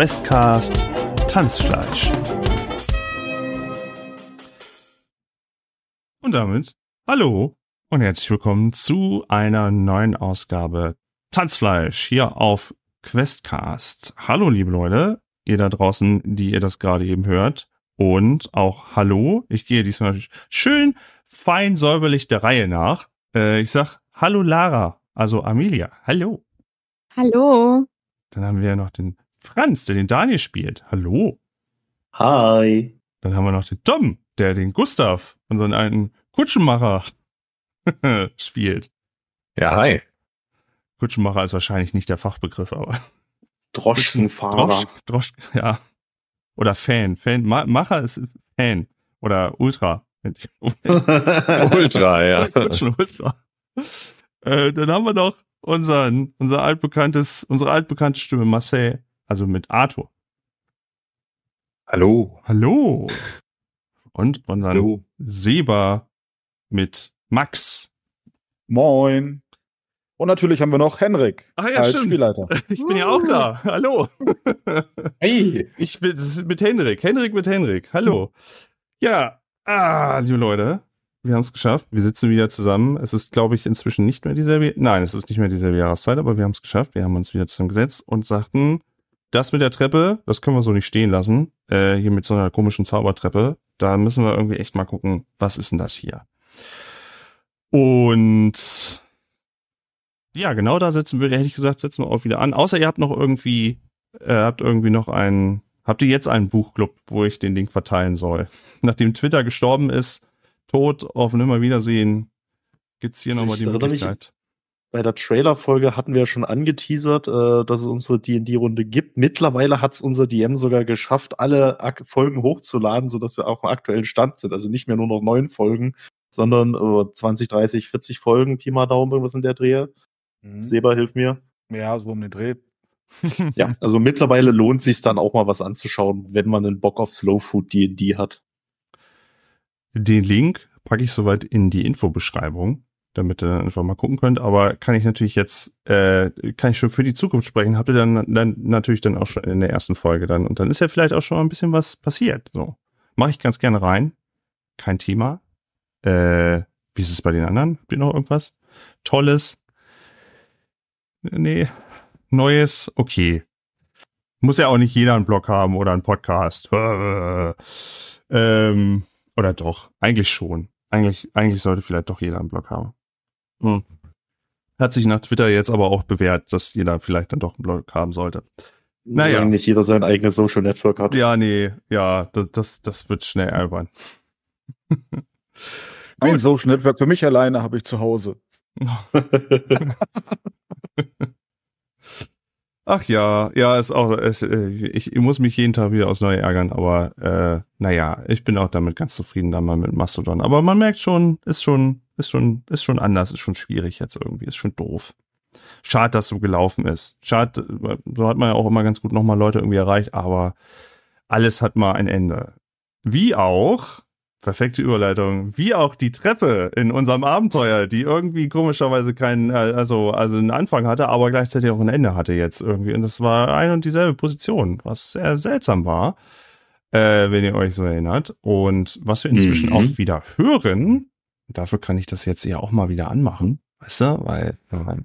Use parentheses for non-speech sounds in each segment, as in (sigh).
Westcast Tanzfleisch. Und damit hallo und herzlich willkommen zu einer neuen Ausgabe Tanzfleisch hier auf Questcast. Hallo liebe Leute, ihr da draußen, die ihr das gerade eben hört. Und auch hallo, ich gehe diesmal schön fein säuberlich der Reihe nach. Äh, ich sag Hallo Lara, also Amelia, hallo. Hallo. Dann haben wir ja noch den Franz, der den Daniel spielt. Hallo. Hi. Dann haben wir noch den Tom, der den Gustav, unseren alten Kutschenmacher, (laughs) spielt. Ja, hi. Kutschenmacher ist wahrscheinlich nicht der Fachbegriff, aber. Droschkenfahrer. Drosch, Drosch, ja. Oder Fan. Fan. Ma Macher ist Fan. Oder Ultra. (laughs) Ultra, ja. (laughs) Kutschen Ultra. Äh, dann haben wir noch unseren, unser altbekanntes, unsere altbekannte Stimme Marcel, also mit Arthur. Hallo. Hallo. Und unseren Hallo. Seba mit Max. Moin. Und natürlich haben wir noch Henrik Ah, ja, als stimmt. Spielleiter. (laughs) Ich bin ja auch da. Hallo. (laughs) Hey. Ich bin mit Henrik. Henrik mit Henrik. Hallo. Ja, ah, liebe Leute, wir haben es geschafft. Wir sitzen wieder zusammen. Es ist, glaube ich, inzwischen nicht mehr dieselbe. Nein, es ist nicht mehr dieselbe Jahreszeit, aber wir haben es geschafft. Wir haben uns wieder zusammengesetzt und sagten, das mit der Treppe, das können wir so nicht stehen lassen. Äh, hier mit so einer komischen Zaubertreppe. Da müssen wir irgendwie echt mal gucken, was ist denn das hier? Und ja, genau da setzen wir, hätte ich gesagt, setzen wir auch wieder an. Außer ihr habt noch irgendwie, äh, habt irgendwie noch einen, habt ihr jetzt einen Buchclub, wo ich den Link verteilen soll? (laughs) Nachdem Twitter gestorben ist, tot, auf Nimmerwiedersehen, gibt's hier nochmal die Möglichkeit. Bei der Trailer-Folge hatten wir ja schon angeteasert, äh, dass es unsere D&D-Runde gibt. Mittlerweile hat es unser DM sogar geschafft, alle Ak Folgen hochzuladen, sodass wir auch im aktuellen Stand sind. Also nicht mehr nur noch neun Folgen, sondern äh, 20, 30, 40 Folgen, Pi mal Daumen, irgendwas in der Drehe. Mhm. Seba, hilf mir. Ja, so um den Dreh. (laughs) Ja, also mittlerweile lohnt sich dann auch mal was anzuschauen, wenn man einen Bock auf Slow Food D&D hat. Den Link packe ich soweit in die Infobeschreibung, damit ihr dann einfach mal gucken könnt. Aber kann ich natürlich jetzt, äh, kann ich schon für die Zukunft sprechen, habt ihr dann, dann natürlich dann auch schon in der ersten Folge dann. Und dann ist ja vielleicht auch schon mal ein bisschen was passiert. So. Mache ich ganz gerne rein. Kein Thema. Äh, wie ist es bei den anderen? Habt ihr noch irgendwas? Tolles? Nee. Neues? Okay. Muss ja auch nicht jeder einen Blog haben oder einen Podcast. (laughs) ähm, oder doch? Eigentlich schon. Eigentlich, eigentlich sollte vielleicht doch jeder einen Blog haben. Hm. Hat sich nach Twitter jetzt aber auch bewährt, dass jeder vielleicht dann doch einen Blog haben sollte. Naja. Solange nicht jeder sein eigenes Social Network hat. Ja, nee, ja, das, das, das wird schnell albern. Ein Social Network für mich alleine habe ich zu Hause. (laughs) Ach ja, ja, ist auch, es, äh, ich, ich muss mich jeden Tag wieder aus neu ärgern, aber äh, naja, ich bin auch damit ganz zufrieden, da mal mit Mastodon. Aber man merkt schon, ist schon, ist schon, ist schon anders, ist schon schwierig jetzt irgendwie, ist schon doof. Schade, dass so gelaufen ist. Schade, so hat man ja auch immer ganz gut nochmal Leute irgendwie erreicht, aber alles hat mal ein Ende. Wie auch, perfekte Überleitung, wie auch die Treppe in unserem Abenteuer, die irgendwie komischerweise keinen, äh, also, also einen Anfang hatte, aber gleichzeitig auch ein Ende hatte jetzt irgendwie. Und das war ein und dieselbe Position, was sehr seltsam war, äh, wenn ihr euch so erinnert. Und was wir inzwischen Mhm. auch wieder hören, dafür kann ich das jetzt ja auch mal wieder anmachen, weißt du, weil äh,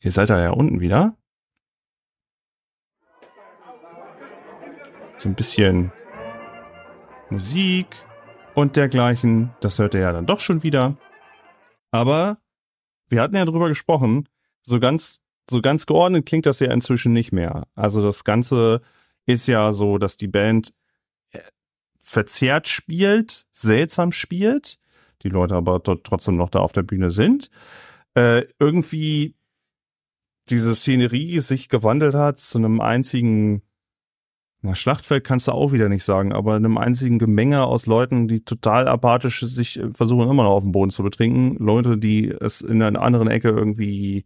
ihr seid da ja unten wieder. So ein bisschen Musik und dergleichen. Das hört ihr ja dann doch schon wieder. Aber wir hatten ja drüber gesprochen, so ganz, so ganz geordnet klingt das ja inzwischen nicht mehr. Also das Ganze ist ja so, dass die Band äh, verzerrt spielt, seltsam spielt, die Leute aber trotzdem noch da auf der Bühne sind. Äh, irgendwie diese Szenerie sich gewandelt hat zu einem einzigen na, Schlachtfeld kannst du auch wieder nicht sagen, aber einem einzigen Gemenge aus Leuten, die total apathisch sich äh, versuchen, immer noch auf dem Boden zu betrinken. Leute, die es in einer anderen Ecke irgendwie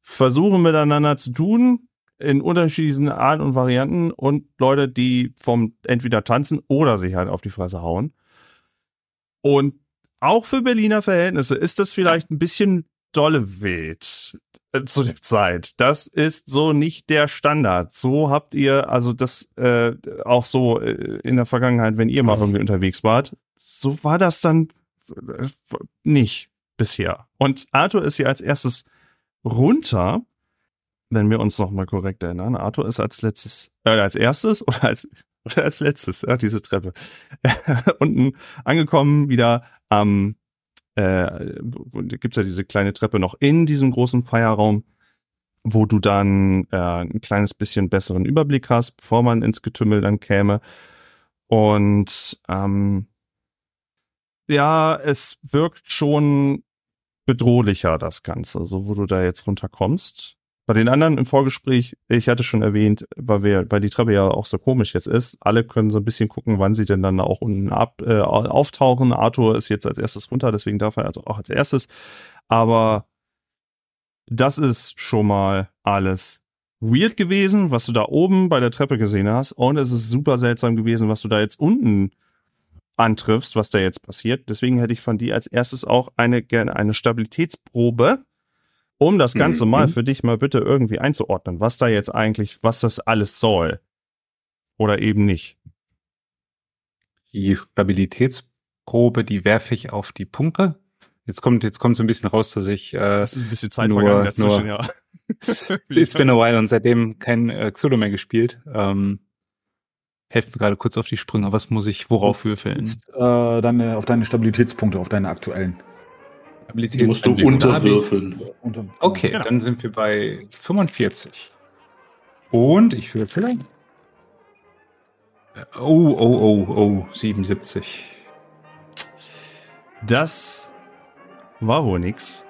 versuchen miteinander zu tun, in unterschiedlichen Arten und Varianten und Leute, die vom entweder tanzen oder sich halt auf die Fresse hauen. Und auch für Berliner Verhältnisse ist das vielleicht ein bisschen dolle wild (laughs) zu der Zeit. Das ist so nicht der Standard. So habt ihr, also das äh, auch so äh, in der Vergangenheit, wenn ihr mal irgendwie unterwegs wart, so war das dann äh, nicht bisher. Und Arthur ist hier als erstes runter, wenn wir uns noch mal korrekt erinnern. Arthur ist als letztes, äh, als erstes oder als oder (laughs) als letztes, ja, diese Treppe. (laughs) Unten angekommen, wieder am, äh, gibt's ja diese kleine Treppe noch in diesem großen Feierraum, wo du dann äh, ein kleines bisschen besseren Überblick hast, bevor man ins Getümmel dann käme. Und ähm, ja, es wirkt schon bedrohlicher, das Ganze, so wo du da jetzt runterkommst. Bei den anderen im Vorgespräch, ich hatte schon erwähnt, weil wir, weil die Treppe ja auch so komisch jetzt ist, alle können so ein bisschen gucken, wann sie denn dann auch unten ab, äh, auftauchen. Arthur ist jetzt als erstes runter, deswegen darf er also auch als erstes. Aber das ist schon mal alles weird gewesen, was du da oben bei der Treppe gesehen hast. Und es ist super seltsam gewesen, was du da jetzt unten antriffst, was da jetzt passiert. Deswegen hätte ich von dir als erstes auch eine gerne eine Stabilitätsprobe um das Ganze mhm. mal für dich mal bitte irgendwie einzuordnen, was da jetzt eigentlich, was das alles soll. Oder eben nicht. Die Stabilitätsprobe, die werfe ich auf die Punkte. Jetzt kommt, jetzt kommt so ein bisschen raus, dass ich. Äh, das ist ein bisschen Zeit nur, vergangen dazwischen, nur, ja. (laughs) It's been a while und seitdem kein äh, Xolo mehr gespielt. Ähm, helft mir gerade kurz auf die Sprünge. Was muss ich worauf würfeln? Äh, deine, auf deine Stabilitätspunkte, auf deine aktuellen. Die musst du unterwürfeln. Okay, genau. dann sind wir bei 45. Und ich würfel. Oh, oh, oh, oh, 77. Das war wohl nix.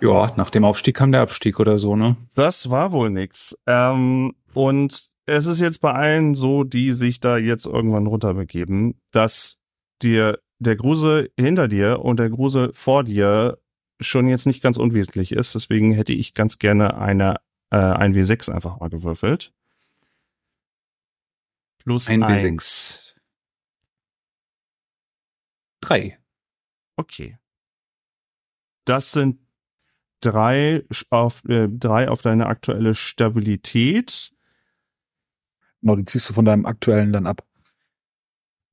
Ja, nach dem Aufstieg kam der Abstieg oder so, ne? Das war wohl nix. Ähm, und es ist jetzt bei allen so, die sich da jetzt irgendwann runterbegeben, dass dir der Grusel hinter dir und der Grusel vor dir schon jetzt nicht ganz unwesentlich ist. Deswegen hätte ich ganz gerne eine äh, ein W6 einfach mal gewürfelt. Plus ein W6. Drei. Okay. Das sind drei auf, äh, drei auf deine aktuelle Stabilität. Genau, die ziehst du von deinem aktuellen dann ab.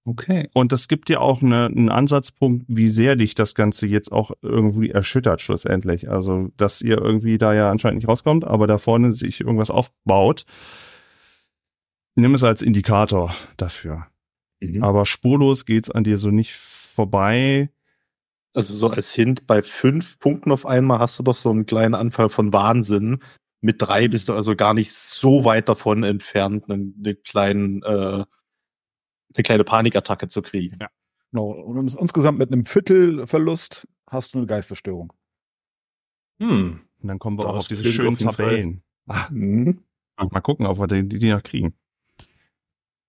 Okay. Und das gibt dir auch eine, einen Ansatzpunkt, wie sehr dich das Ganze jetzt auch irgendwie erschüttert schlussendlich. Also, dass ihr irgendwie da ja anscheinend nicht rauskommt, aber da vorne sich irgendwas aufbaut. Nimm es als Indikator dafür. Mhm. Aber spurlos geht's an dir so nicht vorbei. Also so als Hint, bei fünf Punkten auf einmal hast du doch so einen kleinen Anfall von Wahnsinn. Mit drei bist du also gar nicht so weit davon entfernt, einen, einen kleinen äh, eine kleine Panikattacke zu kriegen. Ja. Genau. Und insgesamt mit einem Viertelverlust hast du eine Geisterstörung. Hm. Und dann kommen wir das auch auf diese schönen auf Tabellen. Ach, mhm. Mal gucken, ob wir die, die noch kriegen.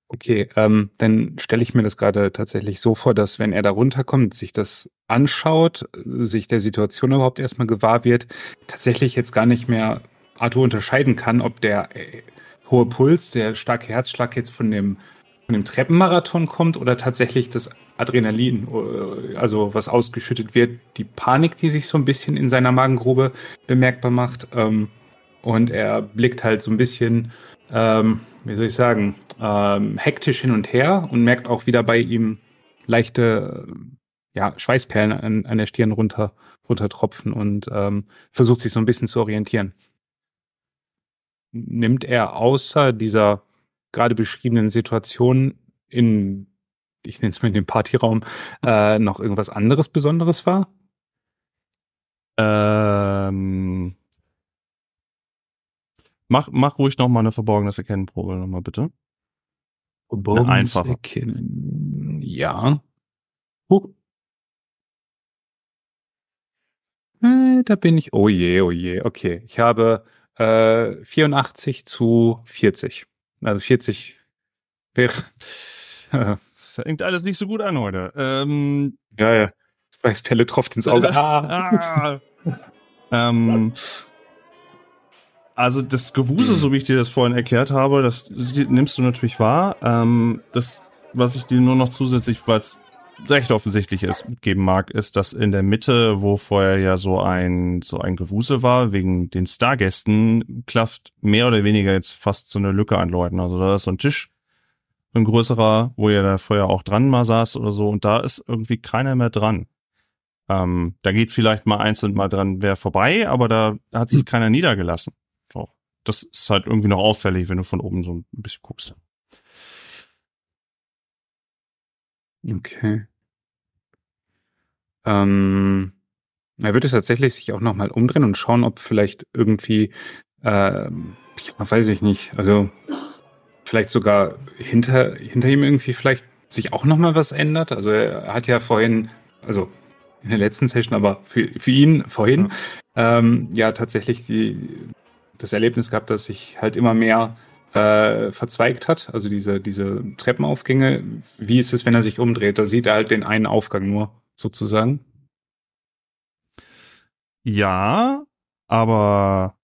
Okay, ähm, dann stelle ich mir das gerade tatsächlich so vor, dass wenn er da runterkommt, sich das anschaut, sich der Situation überhaupt erstmal gewahr wird, tatsächlich jetzt gar nicht mehr Arthur unterscheiden kann, ob der äh, hohe Puls, der starke Herzschlag jetzt von dem von dem Treppenmarathon kommt oder tatsächlich das Adrenalin, äh, also was ausgeschüttet wird, die Panik, die sich so ein bisschen in seiner Magengrube bemerkbar macht. Ähm, und er blickt halt so ein bisschen, ähm, wie soll ich sagen, ähm, hektisch hin und her und merkt auch wieder bei ihm leichte ja, Schweißperlen an, an der Stirn runter, runtertropfen und ähm, versucht sich so ein bisschen zu orientieren. Nimmt er außer dieser gerade beschriebenen Situation in, ich nenne es mal den Partyraum, äh, noch irgendwas anderes Besonderes war? Ähm, mach, mach ruhig noch mal eine verborgenes Erkennenprobe noch mal bitte. Verborgenes. Erkennen. Ja. Huh. Äh, da bin ich. Oh je, oh je. Okay. Ich habe äh, 84 zu 40. Also 40 wäre. (laughs) das fängt alles nicht so gut an heute. Ähm, ja, ja. Weißpelle tropft ins Auge. (laughs) ah. ähm, also das Gewusel, so wie ich dir das vorhin erklärt habe, das, das nimmst du natürlich wahr. Ähm, das, was ich dir nur noch zusätzlich, weil es recht offensichtlich ist, geben mag, ist, dass in der Mitte, wo vorher ja so ein, so ein Gewusel war, wegen den Stargästen, klafft mehr oder weniger jetzt fast so eine Lücke an Leuten. Also da ist so ein Tisch, ein größerer, wo ja da vorher auch dran mal saß oder so, und da ist irgendwie keiner mehr dran. Ähm, da geht vielleicht mal einzeln mal dran wer vorbei, aber da hat sich keiner niedergelassen. Das ist halt irgendwie noch auffällig, wenn du von oben so ein bisschen guckst. Okay. Ähm, er würde tatsächlich sich auch nochmal umdrehen und schauen, ob vielleicht irgendwie, äh, ja, weiß ich nicht, also vielleicht sogar hinter, hinter ihm irgendwie vielleicht sich auch nochmal was ändert. Also er hat ja vorhin, also in der letzten Session, aber für, für ihn vorhin, ja, ähm, ja tatsächlich die, das Erlebnis gehabt, dass sich halt immer mehr äh, verzweigt hat, also diese, diese Treppenaufgänge. Wie ist es, wenn er sich umdreht? Da sieht er halt den einen Aufgang nur, sozusagen. Ja, aber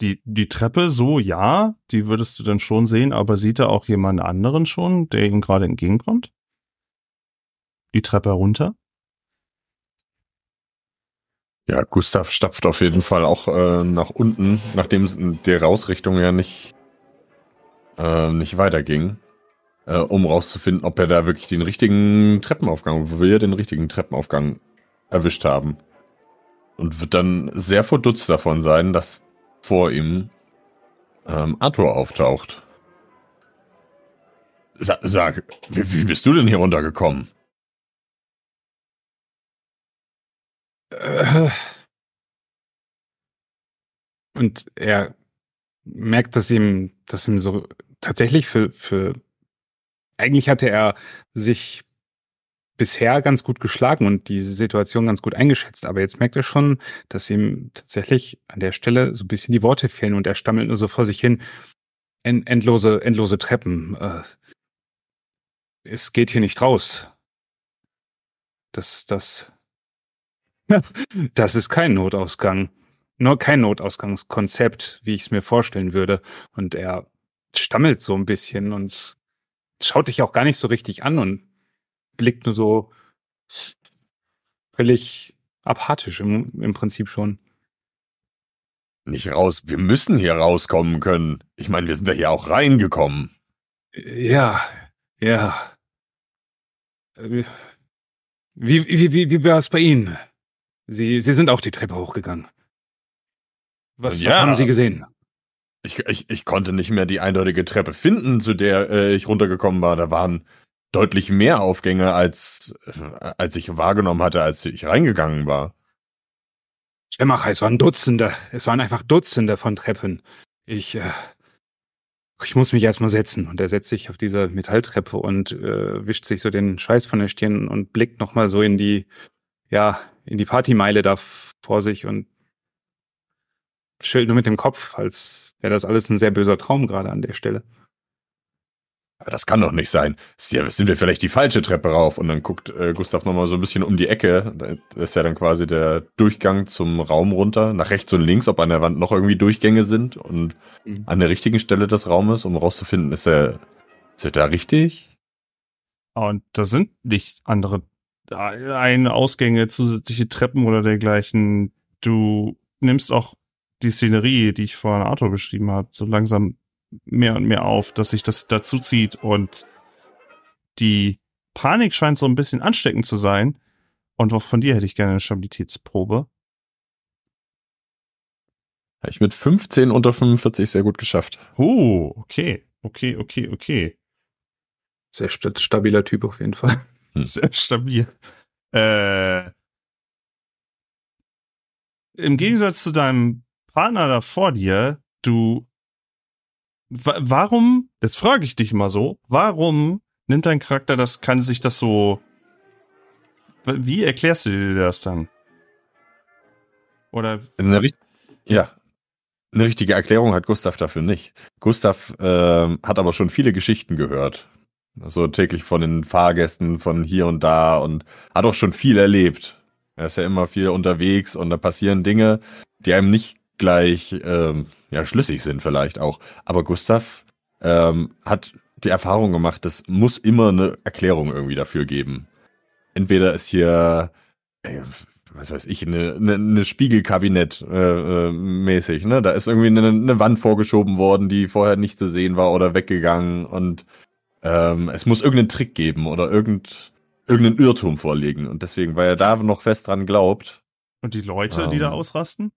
die, die Treppe so, ja, die würdest du dann schon sehen, aber sieht er auch jemand anderen schon, der ihm gerade entgegenkommt? Die Treppe runter? Ja, Gustav stapft auf jeden Fall auch äh, nach unten, nachdem die Rausrichtung ja nicht, äh, nicht weiterging, äh, um rauszufinden, ob er da wirklich den richtigen Treppenaufgang, wo wir den richtigen Treppenaufgang erwischt haben. Und wird dann sehr verdutzt davon sein, dass vor ihm ähm, Arthur auftaucht. Sa sag, wie, wie bist du denn hier runtergekommen? Und er merkt, dass ihm, dass ihm so tatsächlich für, für, eigentlich hatte er sich bisher ganz gut geschlagen und diese Situation ganz gut eingeschätzt, aber jetzt merkt er schon, dass ihm tatsächlich an der Stelle so ein bisschen die Worte fehlen und er stammelt nur so vor sich hin. endlose, endlose Treppen. Äh, es geht hier nicht raus. Das, das, (laughs) das ist kein Notausgang. Nur kein Notausgangskonzept, wie ich es mir vorstellen würde. Und er stammelt so ein bisschen und schaut dich auch gar nicht so richtig an und blickt nur so völlig apathisch im, im Prinzip schon. Nicht raus. Wir müssen hier rauskommen können. Ich meine, wir sind da hier auch reingekommen. Ja, ja. Wie, wie, wie, wie war es bei Ihnen? Sie, Sie sind auch die Treppe hochgegangen. Was, ja. was haben Sie gesehen? Ich, ich, ich konnte nicht mehr die eindeutige Treppe finden, zu der äh, ich runtergekommen war. Da waren deutlich mehr Aufgänge, als, äh, als ich wahrgenommen hatte, als ich reingegangen war. Schemmacher, es waren Dutzende. Es waren einfach Dutzende von Treppen. Ich, äh, ich muss mich erstmal setzen. Und er setzt sich auf diese Metalltreppe und äh, wischt sich so den Schweiß von der Stirn und blickt nochmal so in die, ja, in die Partymeile da vor sich und schüttelt nur mit dem Kopf, als wäre das alles ein sehr böser Traum gerade an der Stelle. Aber das kann doch nicht sein. Sind wir vielleicht die falsche Treppe rauf? Und dann guckt äh, Gustav nochmal so ein bisschen um die Ecke. Das ist ja dann quasi der Durchgang zum Raum runter, nach rechts und links, ob an der Wand noch irgendwie Durchgänge sind und mhm. an der richtigen Stelle des Raumes, um rauszufinden, ist er, ist er da richtig? Und da sind nicht andere ein Ausgänge, zusätzliche Treppen oder dergleichen. Du nimmst auch die Szenerie, die ich vorhin Arthur beschrieben habe, so langsam mehr und mehr auf, dass sich das dazu zieht und die Panik scheint so ein bisschen ansteckend zu sein. Und auch von dir hätte ich gerne eine Stabilitätsprobe. Habe ich mit 15 unter 45 sehr gut geschafft. Oh, okay, okay, okay, okay. Sehr stabiler Typ auf jeden Fall. Hm. (laughs) Sehr stabil. Äh, Im Gegensatz zu deinem Partner da vor dir, du warum, jetzt frage ich dich mal so, warum nimmt dein Charakter das, kann sich das so, wie erklärst du dir das dann? Oder? Eine, ja, eine richtige Erklärung hat Gustav dafür nicht. Gustav äh, hat aber schon viele Geschichten gehört. Also täglich von den Fahrgästen von hier und da und hat auch schon viel erlebt. Er ist ja immer viel unterwegs und da passieren Dinge, die einem nicht gleich ähm, ja, schlüssig sind vielleicht auch. Aber Gustav ähm, hat die Erfahrung gemacht, es muss immer eine Erklärung irgendwie dafür geben. entweder ist hier, ey, was weiß ich, eine, eine, eine Spiegelkabinett äh, äh, mäßig, ne? Da ist irgendwie eine, eine Wand vorgeschoben worden, die vorher nicht zu sehen war oder weggegangen und ähm, es muss irgendeinen Trick geben oder irgend, irgendeinen Irrtum vorliegen. Und deswegen, weil er da noch fest dran glaubt. Und die Leute, die da Ähm. ausrasten?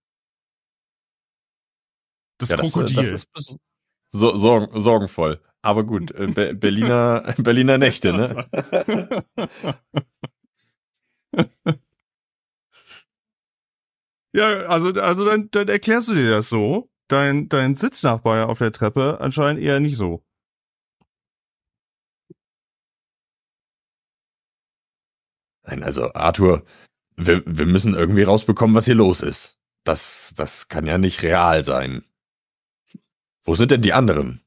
Das ja, das, Krokodil. Das ist bes- so, sorgen, sorgenvoll. Aber gut, äh, Be (laughs) Berliner, (laughs) Berliner Nächte, ne? (laughs) ja, also, also dann, dann erklärst du dir das so. Dein, dein Sitznachbar auf der Treppe anscheinend eher nicht so. Nein, also Arthur, wir, wir müssen irgendwie rausbekommen, was hier los ist. Das, das kann ja nicht real sein. Wo sind denn die anderen?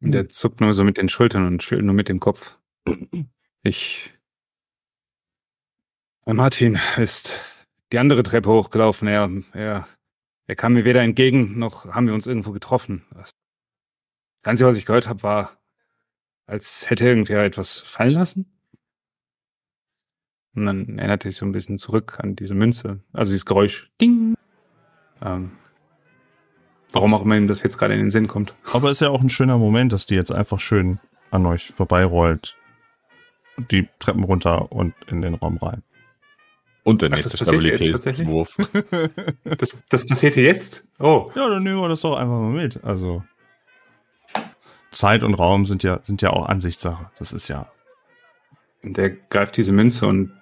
Und der zuckt nur so mit den Schultern und schüttelt nur mit dem Kopf. (clears throat) Ich. Äh, Martin ist die andere Treppe hochgelaufen. Er, er, er kam mir weder entgegen, noch haben wir uns irgendwo getroffen. Das Einzige, was ich gehört habe, war, als hätte irgendwer etwas fallen lassen. Und dann erinnerte ich so ein bisschen zurück an diese Münze, also dieses Geräusch. Ding. Ähm, warum auch immer ihm das jetzt gerade in den Sinn kommt. Aber ist ja auch ein schöner Moment, dass die jetzt einfach schön an euch vorbeirollt. Die Treppen runter und in den Raum rein. Und der Ach, nächste das passiert jetzt Stabilitätswurf. (laughs) Das, das passiert hier jetzt? Oh. Ja, dann nehmen wir das doch einfach mal mit. Also Zeit und Raum sind ja sind ja auch Ansichtssache. Das ist ja Und der greift diese Münze und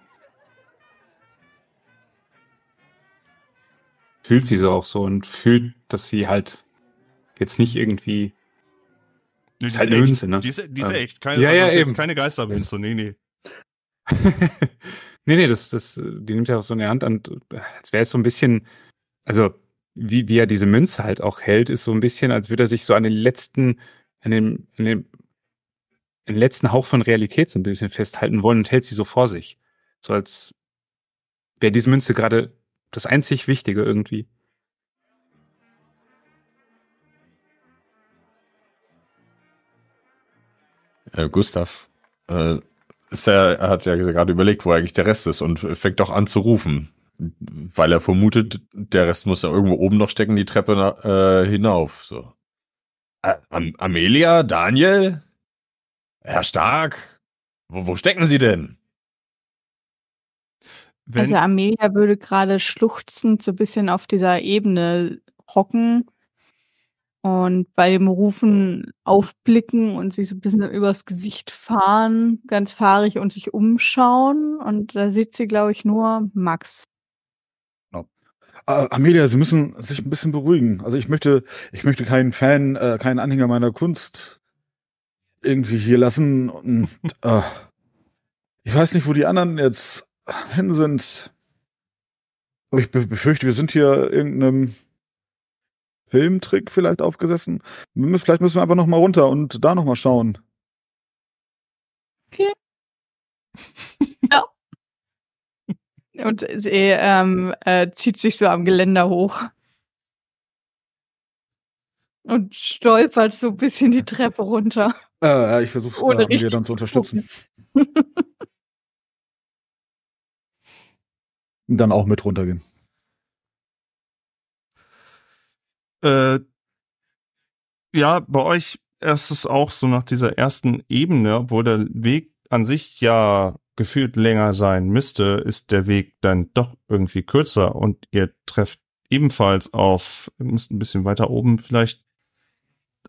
fühlt sie so auch so und fühlt, dass sie halt jetzt nicht irgendwie. die halt eine Münze, ne? Die ist, die ist Ähm, echt. Keine, ja, also ja, ist jetzt eben. keine Geistermünze. Nee, nee. (laughs) nee, nee, das, das, die nimmt ja auch so in der Hand und äh, als wäre es so ein bisschen, also wie, wie er diese Münze halt auch hält, ist so ein bisschen, als würde er sich so an den letzten, an dem, an dem, an den letzten Hauch von Realität so ein bisschen festhalten wollen und hält sie so vor sich. So als wäre diese Münze gerade das einzig Wichtige irgendwie. Äh, Gustav, äh, ist er, er hat ja gerade überlegt, wo eigentlich der Rest ist und fängt doch an zu rufen. Weil er vermutet, der Rest muss ja irgendwo oben noch stecken, die Treppe na, äh, hinauf. So. Ä- Am Amelia, Daniel, Herr Stark, wo, wo stecken Sie denn? Wenn, Also Amelia würde gerade schluchzend so ein bisschen auf dieser Ebene hocken und bei dem Rufen aufblicken und sich so ein bisschen übers Gesicht fahren, ganz fahrig und sich umschauen. Und da sieht sie, glaube ich, nur Max. Äh, Amelia, Sie müssen sich ein bisschen beruhigen. Also ich möchte, ich möchte keinen Fan, äh, keinen Anhänger meiner Kunst irgendwie hier lassen. Und, äh, ich weiß nicht, wo die anderen jetzt hin sind. Aber ich be befürchte, wir sind hier irgendeinem Filmtrick vielleicht aufgesessen. Vielleicht müssen wir einfach noch mal runter und da noch mal schauen. Und sie ähm, äh, zieht sich so am Geländer hoch. Und stolpert so ein bisschen die Treppe runter. Äh, ich versuche Ohne äh, richtig dann zu unterstützen. (laughs) Und dann auch mit runtergehen. Äh, ja, bei euch ist es auch so nach dieser ersten Ebene, obwohl der Weg an sich ja gefühlt länger sein müsste, ist der Weg dann doch irgendwie kürzer und ihr trefft ebenfalls auf, müsst ein bisschen weiter oben vielleicht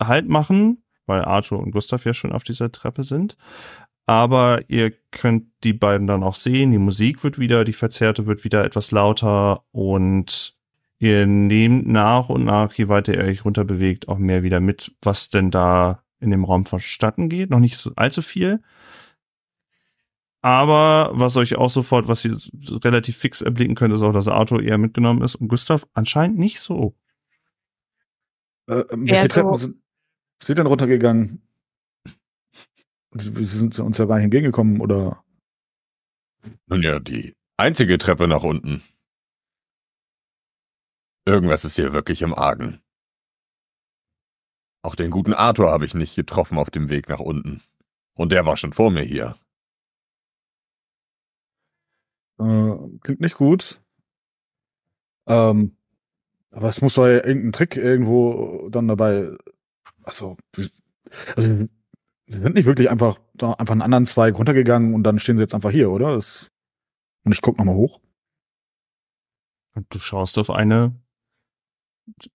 Halt machen, weil Arthur und Gustav ja schon auf dieser Treppe sind. Aber ihr könnt die beiden dann auch sehen. Die Musik wird wieder, die Verzerrte wird wieder etwas lauter und ihr nehmt nach und nach, je weiter ihr euch runter bewegt, auch mehr wieder mit, was denn da in dem Raum vonstatten geht. Noch nicht so allzu viel. Aber was euch auch sofort, was ihr relativ fix erblicken könnt, ist auch, dass Arthur eher mitgenommen ist und Gustav anscheinend nicht so. Äh, ähm, welche Treppen so- sind, sind denn runtergegangen? Wir sind uns ja gar nicht entgegengekommen, oder? Nun ja, die einzige Treppe nach unten. Irgendwas ist hier wirklich im Argen. Auch den guten Arthur habe ich nicht getroffen auf dem Weg nach unten. Und der war schon vor mir hier. Äh, klingt nicht gut. Ähm, aber es muss doch irgendein Trick irgendwo dann dabei. Also, also sie sind nicht wirklich einfach da einfach einen anderen Zweig runtergegangen und dann stehen sie jetzt einfach hier, oder? Das, und ich guck noch mal hoch. Und du schaust auf eine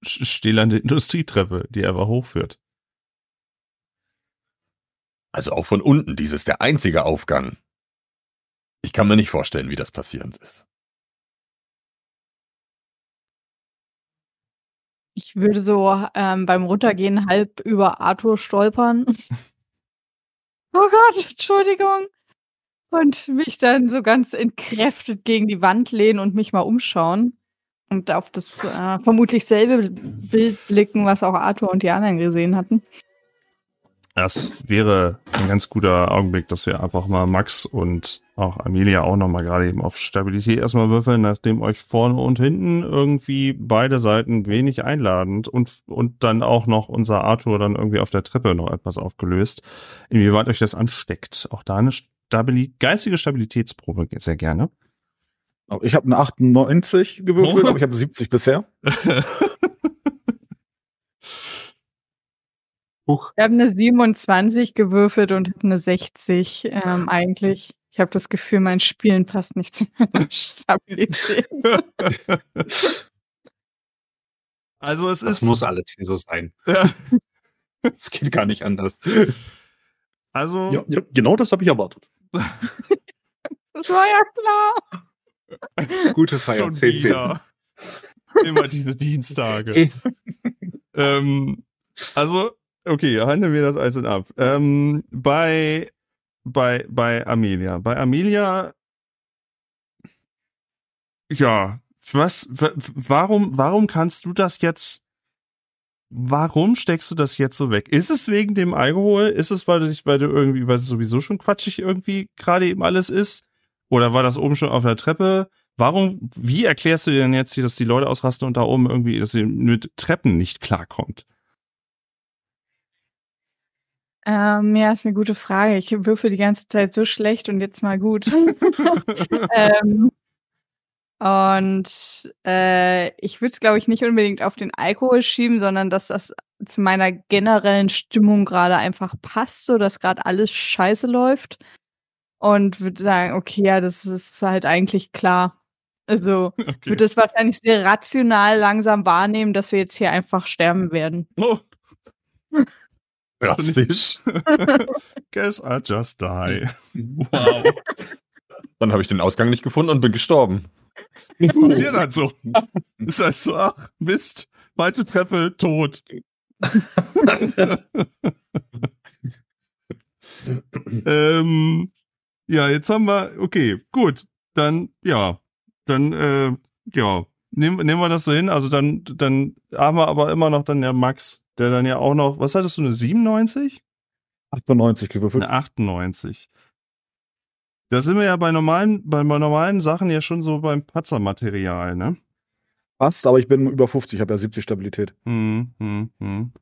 stählernde Industrietreppe, die einfach hochführt. Also auch von unten, dies ist der einzige Aufgang. Ich kann mir nicht vorstellen, wie das passierend ist. Ich würde so ähm, beim Runtergehen halb über Arthur stolpern. Oh Gott, Entschuldigung. Und mich dann so ganz entkräftet gegen die Wand lehnen und mich mal umschauen. Und auf das äh, vermutlich selbe Bild blicken, was auch Arthur und die anderen gesehen hatten. Das wäre ein ganz guter Augenblick, dass wir einfach mal Max und auch Amelia auch nochmal gerade eben auf Stabilität erstmal würfeln, nachdem euch vorne und hinten irgendwie beide Seiten wenig einladend und, und dann auch noch unser Arthur dann irgendwie auf der Treppe noch etwas aufgelöst. Inwieweit euch das ansteckt. Auch da eine Stabili geistige Stabilitätsprobe sehr gerne. (laughs) Aber Ich habe eine 98 gewürfelt, Oh. aber ich habe 70 bisher. (laughs) Huch. Ich habe eine 27 gewürfelt und eine 60 ähm, eigentlich. Ich habe das Gefühl, mein Spielen passt nicht zu meiner (laughs) Stabilität. (laughs) Also es Das ist. muss alles hier so sein. Ja. (laughs) Es geht gar nicht anders. Also Ja, ja, genau das habe ich erwartet. Das war ja klar. Gute Feier. schon 10, 10. wieder. Immer diese Dienstage. Okay. ähm, also, okay, handeln wir das einzeln ab. Ähm, bei, bei, bei Amelia. Bei Amelia, ja, was, wa- warum, warum kannst du das jetzt, warum steckst du das jetzt so weg? Ist es wegen dem Alkohol? Ist es, weil du dich, weil du irgendwie, weil es sowieso schon quatschig irgendwie gerade eben alles ist? Oder war das oben schon auf der Treppe? Warum, wie erklärst du dir denn jetzt, hier, dass die Leute ausrasten und da oben irgendwie, dass sie mit Treppen nicht klarkommt? Ähm, ja, ist eine gute Frage. Ich würfe die ganze Zeit so schlecht und jetzt mal gut. (laughs) ähm, und äh, ich würde es, glaube ich, nicht unbedingt auf den Alkohol schieben, sondern dass das zu meiner generellen Stimmung gerade einfach passt, so dass gerade alles scheiße läuft. Und würde sagen, okay, ja, das ist halt eigentlich klar. Also (laughs) Okay. würde es wahrscheinlich sehr rational langsam wahrnehmen, dass wir jetzt hier einfach sterben werden. Oh, (laughs) Drastisch. (laughs) guess I just die. Wow. Dann habe ich den Ausgang nicht gefunden und bin gestorben. Passiert halt so. Das heißt so, ach, Mist, weite Treppe, tot. (laughs) ähm, ja, jetzt haben wir, okay, gut. Dann, ja, dann, äh, ja, nehmen, nehmen wir das so hin. Also dann, dann haben wir aber immer noch dann der Max, der dann ja auch noch, was hattest du, eine 97? 98 gewürfelt. Eine 98. Da sind wir ja bei normalen, bei normalen Sachen ja schon so beim Patzermaterial, ne? Passt, aber ich bin über 50, habe ja 70 Stabilität. Hm, hm, hm.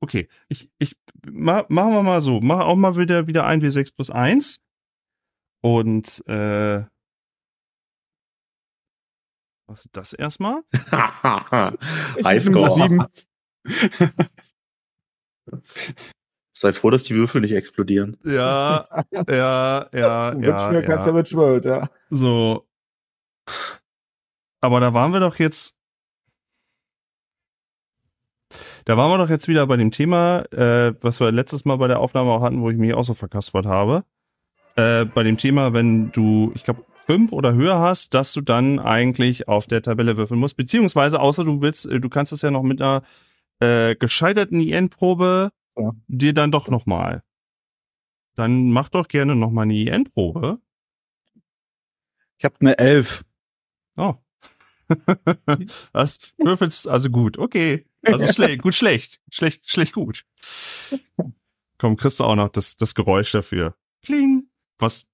Okay, ich, ich, ma, machen wir mal so. Mach auch mal wieder, wieder ein W6 plus 1. Und, äh, was ist das erstmal? (laughs) Highscore. (laughs) Sei froh, dass die Würfel nicht explodieren. Ja, (laughs) ja, ja, ja, ja. Savage World, ja. So. Aber da waren wir doch jetzt. Da waren wir doch jetzt wieder bei dem Thema, äh, was wir letztes Mal bei der Aufnahme auch hatten, wo ich mich auch so verkaspert habe. Äh, bei dem Thema, wenn du, ich glaube, fünf oder höher hast, dass du dann eigentlich auf der Tabelle würfeln musst. Beziehungsweise, außer du willst, äh, du kannst das ja noch mit einer äh, gescheiterten IN-Probe Ja. dir dann doch nochmal. Dann mach doch gerne nochmal eine IN-Probe. Ich habe eine 11. Oh. (laughs) das würfelst also gut. Okay. Also schlecht, (laughs) gut, schlecht. Schlecht, schlecht, gut. Komm, kriegst du auch noch das, das Geräusch dafür. Kling. Was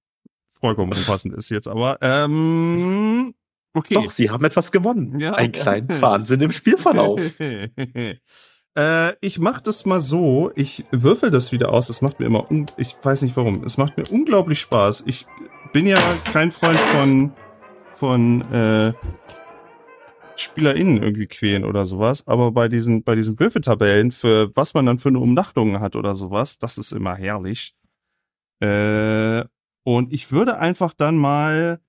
vollkommen unpassend ist jetzt, aber, ähm, okay. Doch, sie haben etwas gewonnen. Ja. Einen kleinen Wahnsinn im Spielverlauf. (laughs) äh, ich mach das mal so. Ich würfel das wieder aus. Das macht mir immer, ich weiß nicht warum. Es macht mir unglaublich Spaß. Ich bin ja kein Freund von, von äh, SpielerInnen irgendwie quälen oder sowas, aber bei diesen, bei diesen Würfeltabellen, für was man dann für eine Umnachtung hat oder sowas, das ist immer herrlich. Äh, und ich würde einfach dann mal,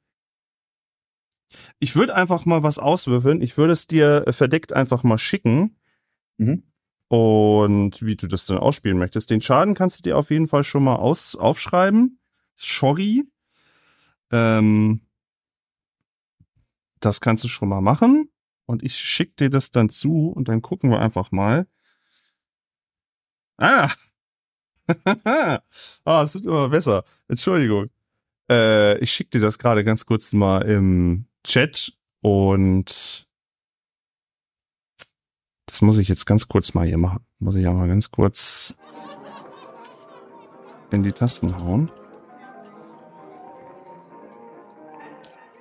ich würde einfach mal was auswürfeln. Ich würde es dir verdeckt einfach mal schicken. Mhm. Und wie du das dann ausspielen möchtest. Den Schaden kannst du dir auf jeden Fall schon mal aus, aufschreiben. Sorry. Ähm, das kannst du schon mal machen. Und ich schicke dir das dann zu und dann gucken wir einfach mal. Ah! (laughs) ah, es wird immer besser. Entschuldigung. Äh, ich schicke dir das gerade ganz kurz mal im Chat und das muss ich jetzt ganz kurz mal hier machen. Muss ich aber ganz kurz in die Tasten hauen.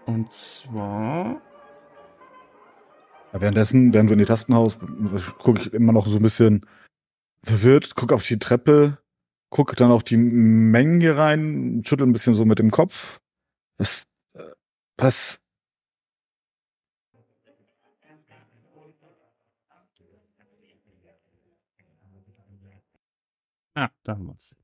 Und zwar. Ja, währenddessen, während wir in die Tasten haus, gucke ich immer noch so ein bisschen verwirrt, gucke auf die Treppe, gucke dann auch die Mengen hier rein, schüttel ein bisschen so mit dem Kopf. Was, äh, was, Ah, da haben wir's.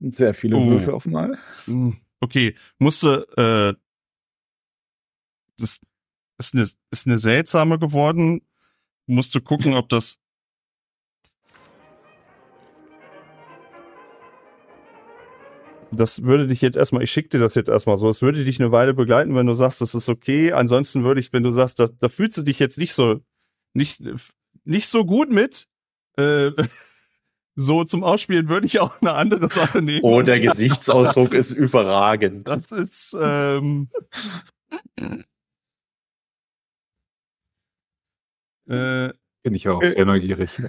sehr viele Oh. Würfe auf einmal. Hm, Okay, musste, äh, das ist eine, ist eine seltsame geworden. Musste gucken, ob das. Das würde dich jetzt erstmal, ich schicke dir das jetzt erstmal so, es würde dich eine Weile begleiten, wenn du sagst, das ist okay. Ansonsten würde ich, wenn du sagst, da, da fühlst du dich jetzt nicht so, nicht, nicht so gut mit, äh, (laughs) so zum Ausspielen würde ich auch eine andere Sache nehmen. Oh, der (laughs) Gesichtsausdruck Das ist überragend. Das ist, ähm, äh, Bin ich auch Äh, sehr neugierig.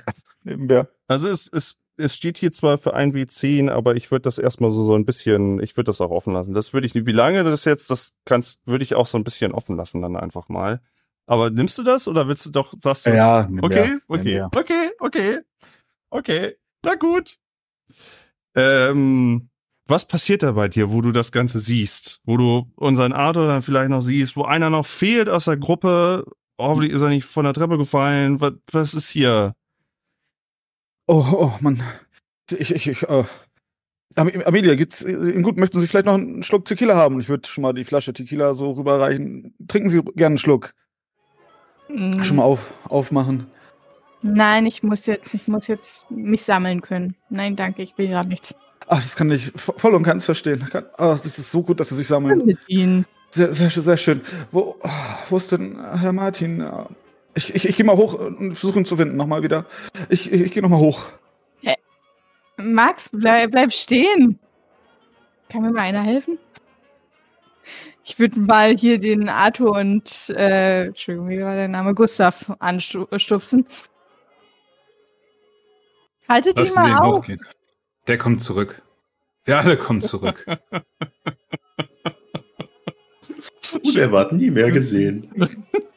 Nebenher. also es, es, es steht hier zwar für ein W10, aber ich würde das erstmal so, so ein bisschen, ich würde das auch offen lassen. Das würde ich nicht, wie lange das jetzt, das kannst, würde ich auch so ein bisschen offen lassen dann einfach mal. Aber nimmst du das oder willst du doch, sagst du, Ja, okay, nebenher, okay, nebenher. okay, okay, okay, na gut. Ähm, was passiert da bei dir, wo du das Ganze siehst? Wo du unseren Arthur dann vielleicht noch siehst, wo einer noch fehlt aus der Gruppe? Hoffentlich ist er nicht von der Treppe gefallen. Was, was ist hier? Oh, oh, Mann. Ich, ich, ich, äh. Am- Amelia, geht's Ihnen gut? Möchten Sie vielleicht noch einen Schluck Tequila haben? Ich würde schon mal die Flasche Tequila so rüberreichen. Trinken Sie gerne einen Schluck. Mm, Schon mal auf, aufmachen. Nein, ich muss jetzt, ich muss jetzt mich sammeln können. Nein, danke, ich will gerade nichts Ach, das kann ich vo- voll und ganz verstehen. Ah, das ist so gut, dass Sie sich sammeln. mit Ihnen. Sehr, sehr, schön, sehr schön. Wo, wo ist denn Herr Martin? Ich, ich, ich gehe mal hoch und versuche ihn zu finden. Nochmal wieder. Ich, ich, ich gehe nochmal hoch. Max, bleib, bleib stehen. Kann mir mal einer helfen? Ich würde mal hier den Arthur und, äh, Entschuldigung, wie war der Name? Gustav anstupsen. Haltet Lass ihn mal auf. hochgehen. Der kommt zurück. Wir alle kommen zurück. (laughs) Und er wird nie mehr gesehen. (laughs)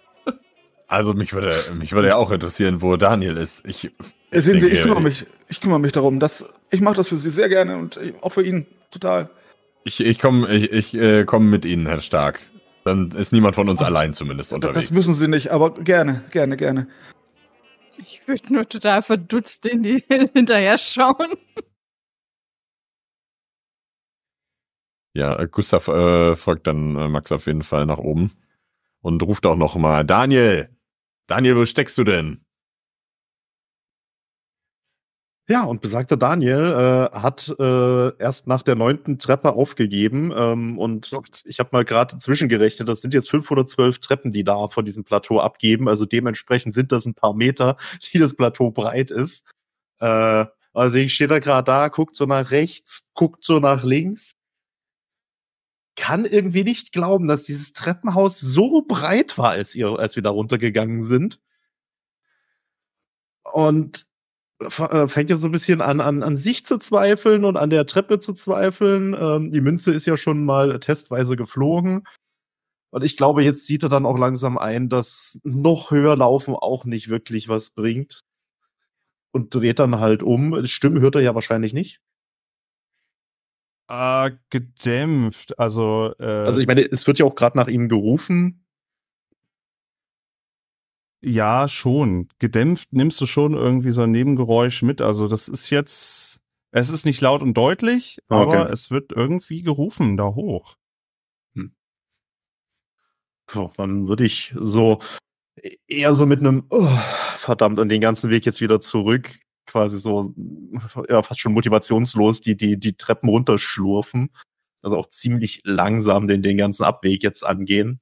Also mich würde, mich würde ja auch interessieren, wo Daniel ist. Ich, Äh, Sehen Sie, ich kümmere mich, ich kümmere mich darum. Dass, ich mache das für Sie sehr gerne und ich- auch für ihn total. Ich, ich komme ich, ich, äh, komm mit Ihnen, Herr Stark. Dann ist niemand von uns allein zumindest unterwegs. Das müssen Sie nicht, aber gerne, gerne, gerne. Ich würde nur total verdutzt in die (laughs) hinterher schauen. Ja, äh, Gustav äh, folgt dann äh, Max auf jeden Fall nach oben und ruft auch noch mal Daniel. Daniel, wo steckst du denn? Ja, und besagter Daniel äh, hat äh, erst nach der neunten Treppe aufgegeben ähm, und ich habe mal gerade zwischengerechnet, das sind jetzt 512 Treppen, die da von diesem Plateau abgeben, also dementsprechend sind das ein paar Meter, (laughs) die das Plateau breit ist. Äh, also ich steht da gerade da, guckt so nach rechts, guckt so nach links, kann irgendwie nicht glauben, dass dieses Treppenhaus so breit war, als, ihr, als wir da runtergegangen sind. Und äh, fängt ja so ein bisschen an, an, an sich zu zweifeln und an der Treppe zu zweifeln. Ähm, die Münze ist ja schon mal testweise geflogen. Und ich glaube, jetzt sieht er dann auch langsam ein, dass noch höher laufen auch nicht wirklich was bringt. Und dreht dann halt um. Stimmen hört er ja wahrscheinlich nicht. Ah, gedämpft. Also, äh, Also ich meine, es wird ja auch gerade nach ihm gerufen. ja, schon. Gedämpft nimmst du schon irgendwie so ein Nebengeräusch mit. Also, das ist jetzt, es ist nicht laut und deutlich, aber Okay. es wird irgendwie gerufen da hoch. So, dann würde ich so eher so mit einem oh, verdammt und den ganzen Weg jetzt wieder zurück, quasi so ja, fast schon motivationslos die die die Treppen runterschlurfen, also auch ziemlich langsam den den ganzen Abweg jetzt angehen.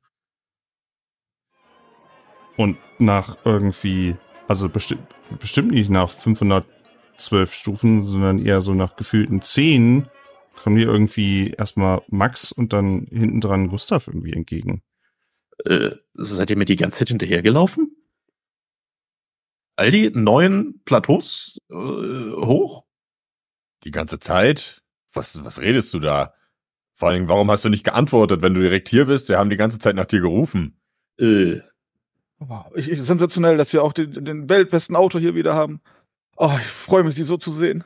Und nach irgendwie, also bestimmt, bestimmt nicht nach 512 Stufen, sondern eher so nach gefühlten 10 kommen dir irgendwie erstmal Max und dann hinten dran Gustav irgendwie entgegen. Äh, seid ihr mir die ganze Zeit hinterhergelaufen? All die neuen Plateaus äh, hoch? Die ganze Zeit? Was, was redest du da? Vor allen Dingen, warum hast du nicht geantwortet, wenn du direkt hier bist? Wir haben die ganze Zeit nach dir gerufen. Äh, Oh, ich, ich, sensationell, dass wir auch den, den weltbesten Auto hier wieder haben. Oh, ich freue mich, Sie so zu sehen.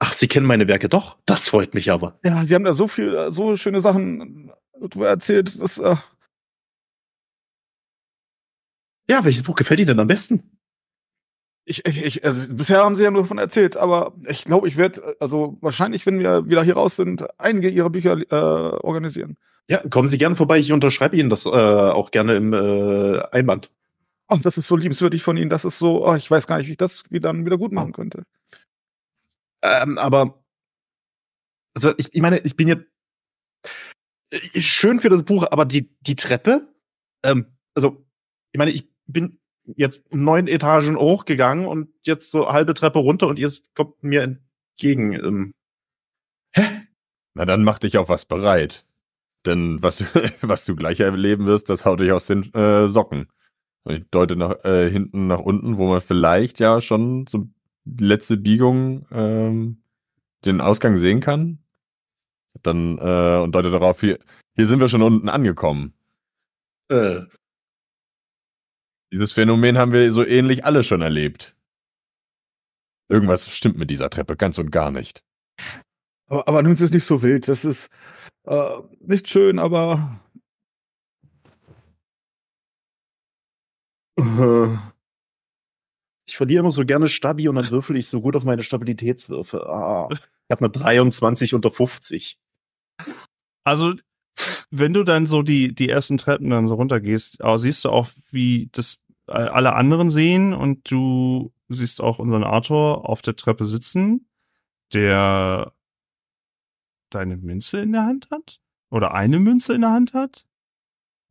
ach, Sie kennen meine Werke doch. Das freut mich aber. Ja, Sie haben da so viel, äh, so schöne Sachen drüber erzählt. Das, äh, Ja, welches Buch gefällt Ihnen denn am besten? ich, ich, ich, also bisher haben Sie ja nur davon erzählt, aber ich glaube, ich werde, also wahrscheinlich, wenn wir wieder hier raus sind, einige Ihrer Bücher äh, organisieren. Ja, kommen Sie gerne vorbei. Ich unterschreibe Ihnen das äh, auch gerne im äh, Einband. Oh, das ist so liebenswürdig von Ihnen. Das ist so, oh, ich weiß gar nicht, wie ich das wie dann wieder gut machen könnte. Ähm, aber also ich, ich meine, ich bin jetzt äh, schön für das Buch, aber die die Treppe, ähm, also ich meine, ich bin jetzt neun Etagen hochgegangen und jetzt so halbe Treppe runter und ihr kommt mir entgegen. Ähm, Na, dann mach dich auf was bereit. Denn was, (laughs) was du gleich erleben wirst, das haut dich aus den äh, Socken. Und ich deute nach, äh, hinten nach unten, wo man vielleicht ja schon so letzte Biegung ähm, den Ausgang sehen kann. Dann äh, und deute darauf, hier, hier sind wir schon unten angekommen. äh, Dieses Phänomen haben wir so ähnlich alle schon erlebt. Irgendwas stimmt mit dieser Treppe ganz und gar nicht. Aber, aber nun ist es nicht so wild. Das ist äh, nicht schön, aber äh, ich verliere immer so gerne Stabi und dann würfel ich so gut auf meine Stabilitätswürfe. Ah, ich habe eine 23 unter 50. Also, wenn du dann so die, die ersten Treppen dann so runtergehst, siehst du auch, wie das alle anderen sehen und du siehst auch unseren Arthur auf der Treppe sitzen, der deine Münze in der Hand hat? Oder eine Münze in der Hand hat?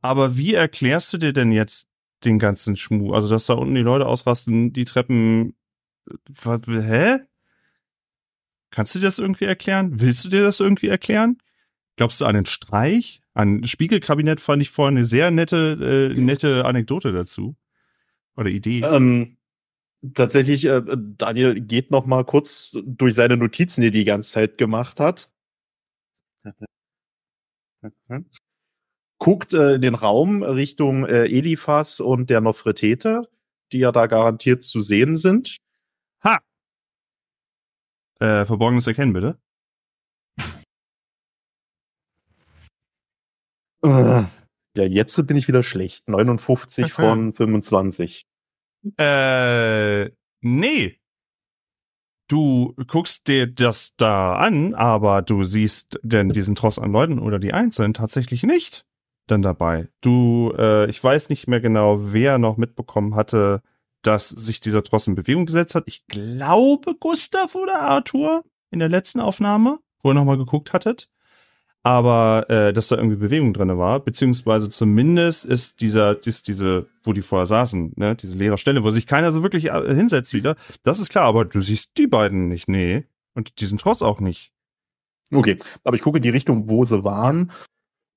Aber wie erklärst du dir denn jetzt den ganzen Schmuh? Also, dass da unten die Leute ausrasten, die Treppen. Was, hä? Kannst du dir das irgendwie erklären? Willst du dir das irgendwie erklären? Glaubst du an den Streich? An Spiegelkabinett fand ich vorhin eine sehr nette, äh, nette Anekdote dazu. Oder Idee. Ähm, tatsächlich, äh, Daniel geht noch mal kurz durch seine Notizen, die er die ganze Zeit gemacht hat. Guckt äh, in den Raum Richtung äh, Eliphas und der Nofretete, die ja da garantiert zu sehen sind. Ha! Äh, Verborgenes erkennen, bitte. Ja, jetzt bin ich wieder schlecht. 59 von 25. Äh, nee. Du guckst dir das da an, aber du siehst denn diesen Tross an Leuten oder die Einzelnen tatsächlich nicht dann dabei. Du, äh, ich weiß nicht mehr genau, wer noch mitbekommen hatte, dass sich dieser Tross in Bewegung gesetzt hat. Ich glaube Gustav oder Arthur in der letzten Aufnahme, wo ihr nochmal geguckt hattet. Aber äh, dass da irgendwie Bewegung drinne war, beziehungsweise zumindest ist dieser, ist diese, wo die vorher saßen, ne, diese leere Stelle, wo sich keiner so wirklich äh, hinsetzt wieder, das ist klar, aber du siehst die beiden nicht, nee. Und diesen Tross auch nicht. Okay, aber ich gucke in die Richtung, wo sie waren.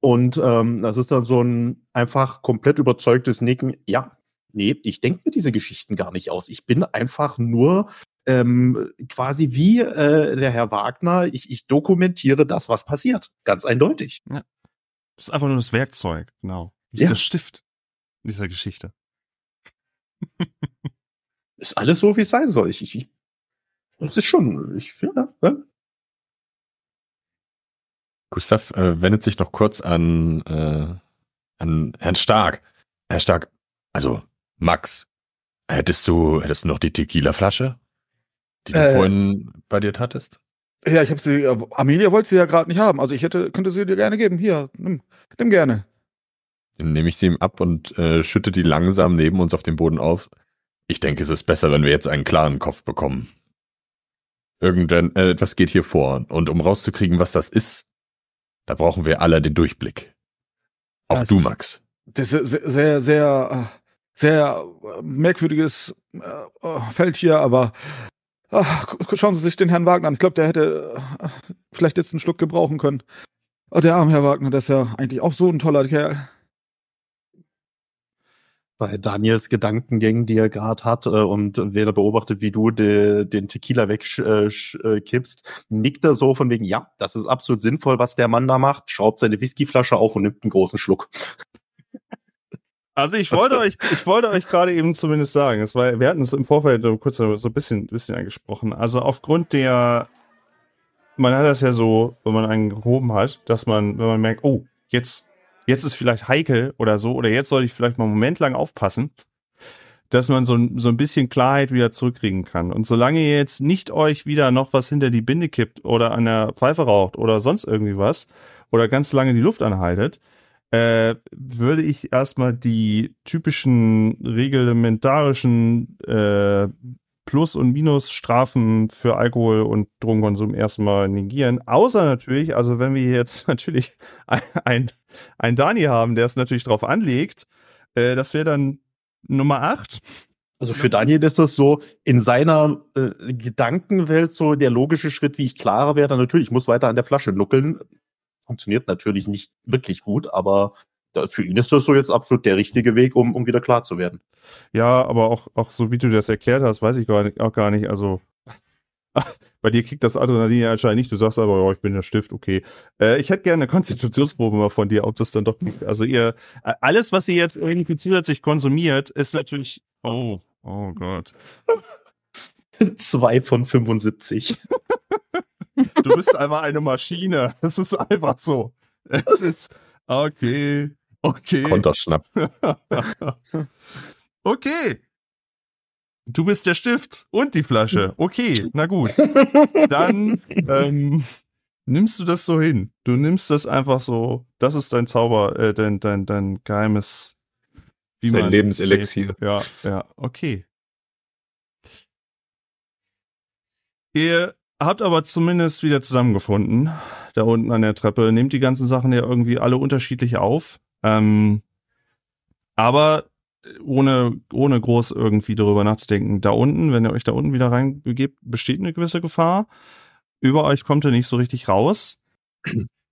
Und ähm, das ist dann so ein einfach komplett überzeugtes Nicken. Ja, nee, ich denke mir diese Geschichten gar nicht aus. Ich bin einfach nur ähm, quasi wie äh, der Herr Wagner. Ich, ich dokumentiere das, was passiert. Ganz eindeutig. Das ist einfach nur das Werkzeug, genau. Das ist Ja. der Stift dieser Geschichte. (laughs) Ist alles so, wie es sein soll. Ich, ich, ich das ist schon, ich, ja, ja. Gustav äh, wendet sich noch kurz an, äh, an Herrn Stark. Herr Stark, also Max, hättest du, hättest du noch die Tequila-Flasche, die du Äh. vorhin bei dir hattest? Ja, ich habe sie. äh, Amelia wollte sie ja gerade nicht haben. Also ich hätte, könnte sie dir gerne geben. Hier, nimm, nimm gerne. Dann nehme ich sie ihm ab und äh, schütte die langsam neben uns auf den Boden auf. Ich denke, es ist besser, wenn wir jetzt einen klaren Kopf bekommen. Irgendein, äh, etwas geht hier vor. Und um rauszukriegen, was das ist, da brauchen wir alle den Durchblick. Auch Das du, Max. Das ist sehr, sehr, sehr, äh, äh, merkwürdiges Feld hier, aber ach, schauen Sie sich den Herrn Wagner an. Ich glaube, der hätte äh, vielleicht jetzt einen Schluck gebrauchen können. Oh, der arme Herr Wagner, der ist ja eigentlich auch so ein toller Kerl. bei Daniels Gedankengängen, die er gerade hat, äh, und wer beobachtet, wie du de, den Tequila wegkippst, äh, nickt er so von wegen, ja, das ist absolut sinnvoll, was der Mann da macht, schraubt seine Whiskyflasche auf und nimmt einen großen Schluck. Also ich wollte euch, ich wollte euch gerade eben zumindest sagen, es war, wir hatten es im Vorfeld kurz so ein bisschen, bisschen angesprochen. Also aufgrund der, man hat das ja so, wenn man einen gehoben hat, dass man, wenn man merkt, oh, jetzt, jetzt ist vielleicht heikel oder so, oder jetzt sollte ich vielleicht mal einen Moment lang aufpassen, dass man so, so ein bisschen Klarheit wieder zurückkriegen kann. Und solange ihr jetzt nicht euch wieder noch was hinter die Binde kippt oder an der Pfeife raucht oder sonst irgendwie was oder ganz lange die Luft anhaltet, äh, würde ich erstmal die typischen reglementarischen äh, Plus- und Minusstrafen für Alkohol und Drogenkonsum erstmal negieren. Außer natürlich, also wenn wir jetzt (laughs) natürlich ein, ein, Dani haben, der es natürlich drauf anlegt, äh, das wäre dann Nummer 8. Also für Daniel ist das so in seiner äh, Gedankenwelt so der logische Schritt, wie ich klarer werde. Natürlich, ich muss weiter an der Flasche nuckeln. Funktioniert natürlich nicht wirklich gut, aber für ihn ist das so jetzt absolut der richtige Weg, um, um wieder klar zu werden. Ja, aber auch, auch so wie du das erklärt hast, weiß ich gar nicht, auch gar nicht. Also (laughs) bei dir kickt das Adrenalin ja anscheinend nicht. Du sagst aber, oh, ich bin der Stift, okay. Äh, ich hätte gerne eine Konstitutionsprobe mal von dir, ob das dann doch. Also ihr, alles, was ihr jetzt irgendwie zusätzlich konsumiert, ist natürlich. Oh, oh Gott. (laughs) Zwei von 75. (laughs) Du bist einfach eine Maschine. (laughs) Es ist einfach so. Es ist. Okay. Okay. Konterschnapp. (laughs) okay. Du bist der Stift und die Flasche. Okay, na gut. Dann ähm, nimmst du das so hin. Du nimmst das einfach so. Das ist dein Zauber, äh, dein, dein, dein geheimes. Wie man- Lebenselixier. Ja, ja, okay. Ihr habt aber zumindest wieder zusammengefunden, da unten an der Treppe. Nehmt die ganzen Sachen ja irgendwie alle unterschiedlich auf. Ähm, aber ohne, ohne groß irgendwie darüber nachzudenken. Da unten, wenn ihr euch da unten wieder reinbegebt, besteht eine gewisse Gefahr. Über euch kommt ihr nicht so richtig raus.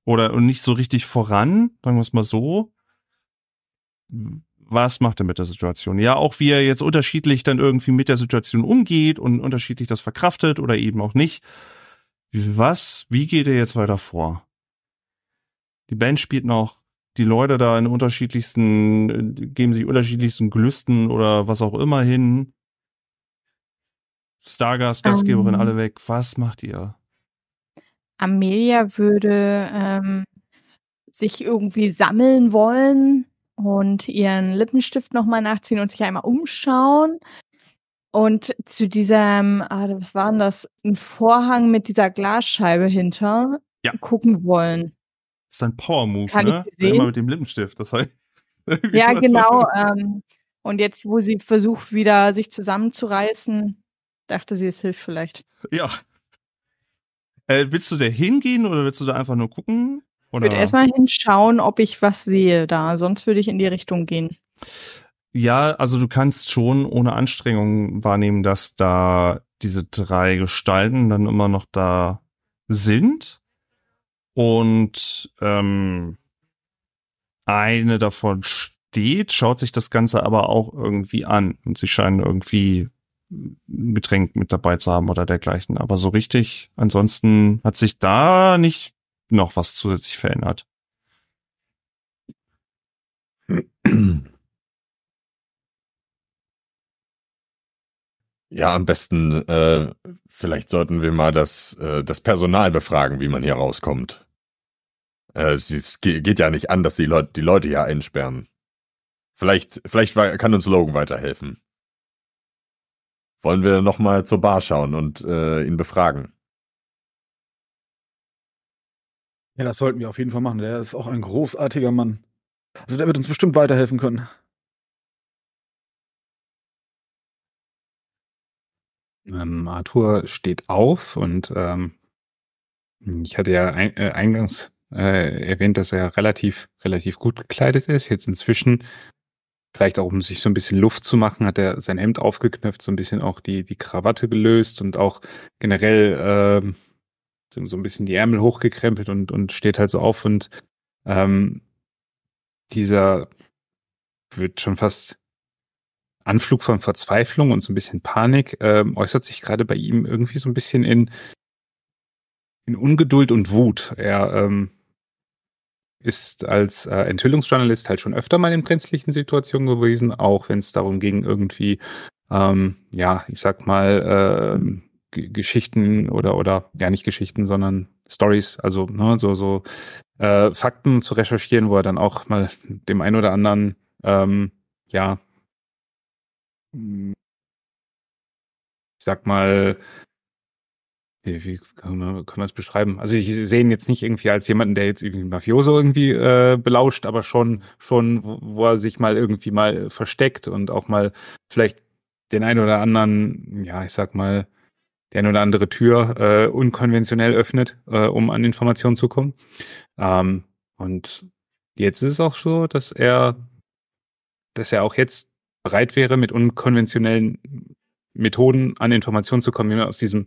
Oder nicht so richtig voran, sagen wir es mal so. Was macht er mit der Situation? Ja, auch wie er jetzt unterschiedlich dann irgendwie mit der Situation umgeht und unterschiedlich das verkraftet oder eben auch nicht. Was, wie geht er jetzt weiter vor? Die Band spielt noch, die Leute da in unterschiedlichsten, geben sich unterschiedlichsten Gelüsten oder was auch immer hin. Stargast, Gastgeberin, Ähm. alle weg. Was macht ihr? Amelia würde ähm, sich irgendwie sammeln wollen und ihren Lippenstift nochmal nachziehen und sich einmal umschauen. Und zu diesem, ah, was war denn das? Ein Vorhang mit dieser Glasscheibe hinter Ja. gucken wollen. Das ist ein Power-Move, ich ne? sehen? Immer mit dem Lippenstift. Das heißt, (laughs) Ja, genau. Ähm, und jetzt, wo sie versucht, wieder sich zusammenzureißen, dachte sie, es hilft vielleicht. Ja. Äh, willst du da hingehen oder willst du da einfach nur gucken? Ich Oder? würde erstmal hinschauen, ob ich was sehe da. Sonst würde ich in die Richtung gehen. Ja, also du kannst schon ohne Anstrengung wahrnehmen, dass da diese drei Gestalten dann immer noch da sind. Und ähm, eine davon steht, schaut sich das Ganze aber auch irgendwie an. Und sie scheinen irgendwie ein Getränk mit dabei zu haben oder dergleichen. Aber so richtig, ansonsten hat sich da nicht noch was zusätzlich verändert. Ja, am besten, äh, vielleicht sollten wir mal das, äh, das Personal befragen, wie man hier rauskommt. Äh, es ge- geht ja nicht an, dass die Leute die Leute hier einsperren. Vielleicht, vielleicht kann uns Logan weiterhelfen. Wollen wir noch mal zur Bar schauen und äh, ihn befragen? Ja, das sollten wir auf jeden Fall machen. Der ist auch ein großartiger Mann. Also der wird uns bestimmt weiterhelfen können. Ähm, Arthur steht auf und ähm, ich hatte ja ein, äh, eingangs äh, erwähnt, dass er relativ, relativ gut gekleidet ist. Jetzt inzwischen, vielleicht auch um sich so ein bisschen Luft zu machen, hat er sein Hemd aufgeknöpft, so ein bisschen auch die, die Krawatte gelöst und auch generell ähm, so, ein bisschen die Ärmel hochgekrempelt und, und steht halt so auf und ähm, dieser wird schon fast Anflug von Verzweiflung und so ein bisschen Panik ähm, äußert sich gerade bei ihm irgendwie so ein bisschen in, in Ungeduld und Wut. Er ähm, ist als äh, Enthüllungsjournalist halt schon öfter mal in brenzlichen Situationen gewesen, auch wenn es darum ging, irgendwie, ähm, ja, ich sag mal, äh, Geschichten oder oder ja nicht Geschichten, sondern Stories, also ne, so so äh, Fakten zu recherchieren, wo er dann auch mal dem einen oder anderen ähm, ja ich sag mal, wie, wie kann man, kann man es beschreiben? Also ich sehe ihn jetzt nicht irgendwie als jemanden, der jetzt irgendwie Mafioso irgendwie äh, belauscht, aber schon, schon, wo er sich mal irgendwie mal versteckt und auch mal vielleicht den einen oder anderen, ja, ich sag mal, die eine oder andere Tür äh, unkonventionell öffnet, äh, um an Informationen zu kommen. Ähm, und jetzt ist es auch so, dass er, dass er auch jetzt bereit wäre, mit unkonventionellen Methoden an Informationen zu kommen, wie man aus diesem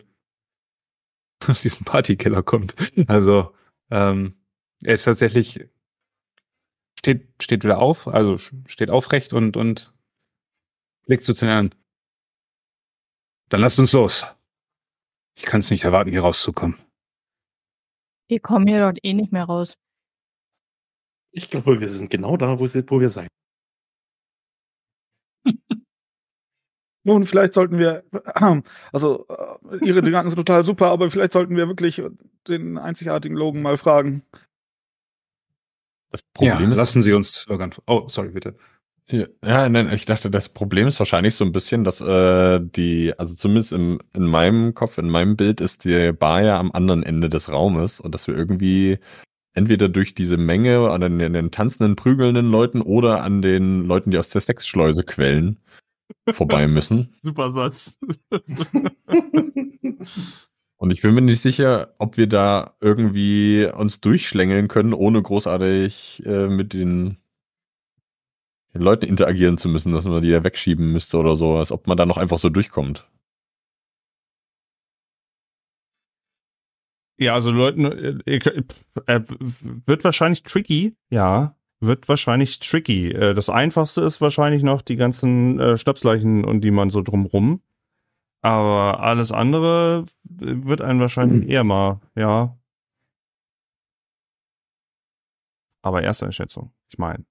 (laughs) aus diesem Partykeller kommt. Also ähm, er ist tatsächlich steht steht wieder auf, also steht aufrecht und und blickt zu den anderen. Dann lasst uns los. Ich kann es nicht erwarten, hier rauszukommen. Wir kommen hier dort eh nicht mehr raus. Ich glaube, wir sind genau da, wo, sie, wo wir sein. (laughs) Nun, vielleicht sollten wir, (clears throat) also äh, Ihre Gedanken sind total super, aber vielleicht sollten wir wirklich den einzigartigen Logan mal fragen. Das Problem ja, ist, lassen Sie uns. Oh, sorry, bitte. Ja, nein, ich dachte, das Problem ist wahrscheinlich so ein bisschen, dass äh, die, also zumindest im, in meinem Kopf, in meinem Bild ist die Bar ja am anderen Ende des Raumes und dass wir irgendwie entweder durch diese Menge an den, an den tanzenden, prügelnden Leuten oder an den Leuten, die aus der Sexschleuse quellen, (laughs) vorbei müssen. Super Satz. (laughs) Und ich bin mir nicht sicher, ob wir da irgendwie uns durchschlängeln können, ohne großartig äh, mit den, den Leuten interagieren zu müssen, dass man die da wegschieben müsste oder so, als ob man da noch einfach so durchkommt. Ja, also Leuten, äh, äh, wird wahrscheinlich tricky, ja, wird wahrscheinlich tricky. Äh, das einfachste ist wahrscheinlich noch die ganzen äh, Stabsleichen und die man so drumrum. Aber alles andere wird einen wahrscheinlich eher mal, ja. Aber erste Einschätzung, ich meine.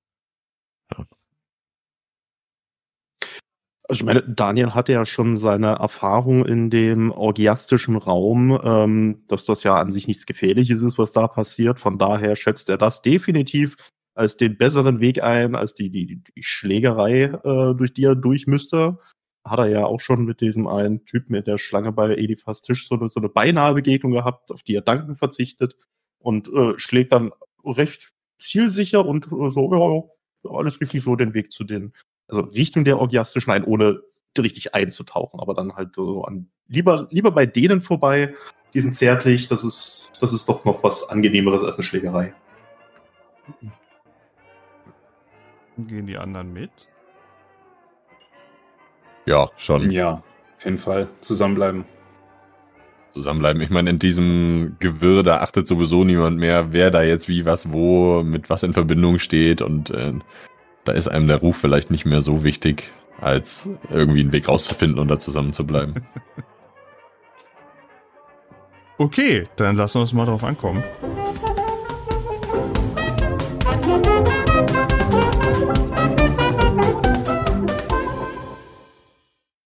Also ich meine, Daniel hatte ja schon seine Erfahrung in dem orgiastischen Raum, ähm, dass das ja an sich nichts Gefährliches ist, was da passiert. Von daher schätzt er das definitiv als den besseren Weg ein, als die, die, die Schlägerei, äh, durch die er durch müsste. Hat er ja auch schon mit diesem einen Typ mit der Schlange bei Edifas Tisch so eine, so eine beinahe Begegnung gehabt, auf die er danken verzichtet und äh, schlägt dann recht zielsicher und äh, so, ja, alles richtig so den Weg zu den also Richtung der orgiastischen ein, ohne richtig einzutauchen, aber dann halt so an, lieber, lieber bei denen vorbei, die sind zärtlich, das ist, das ist doch noch was angenehmeres als eine Schlägerei. Gehen die anderen mit? Ja, schon. Ja, auf jeden Fall zusammenbleiben. Zusammenbleiben. Ich meine, in diesem Gewirr, da achtet sowieso niemand mehr, wer da jetzt wie, was, wo, mit was in Verbindung steht und äh, da ist einem der Ruf vielleicht nicht mehr so wichtig, als irgendwie einen Weg rauszufinden und da zusammen zu bleiben. (laughs) Okay, dann lassen wir uns mal drauf ankommen.